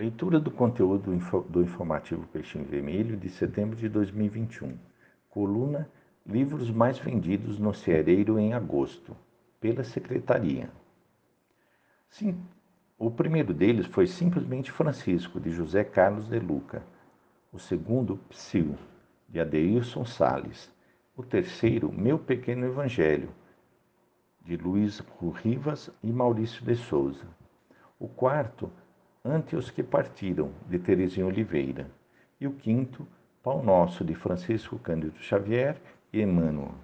Leitura do conteúdo do informativo Peixinho Vermelho de setembro de 2021. Coluna Livros mais vendidos no Ceareiro em agosto, pela Secretaria. Sim, o primeiro deles foi simplesmente Francisco, de José Carlos de Luca. O segundo, Psil, de Adeilson Sales. O terceiro, Meu Pequeno Evangelho, de Luiz Rivas e Maurício de Souza. O quarto, Ante os que partiram, de Terezinha Oliveira. E o quinto, Pau Nosso, de Francisco Cândido Xavier e Emmanuel.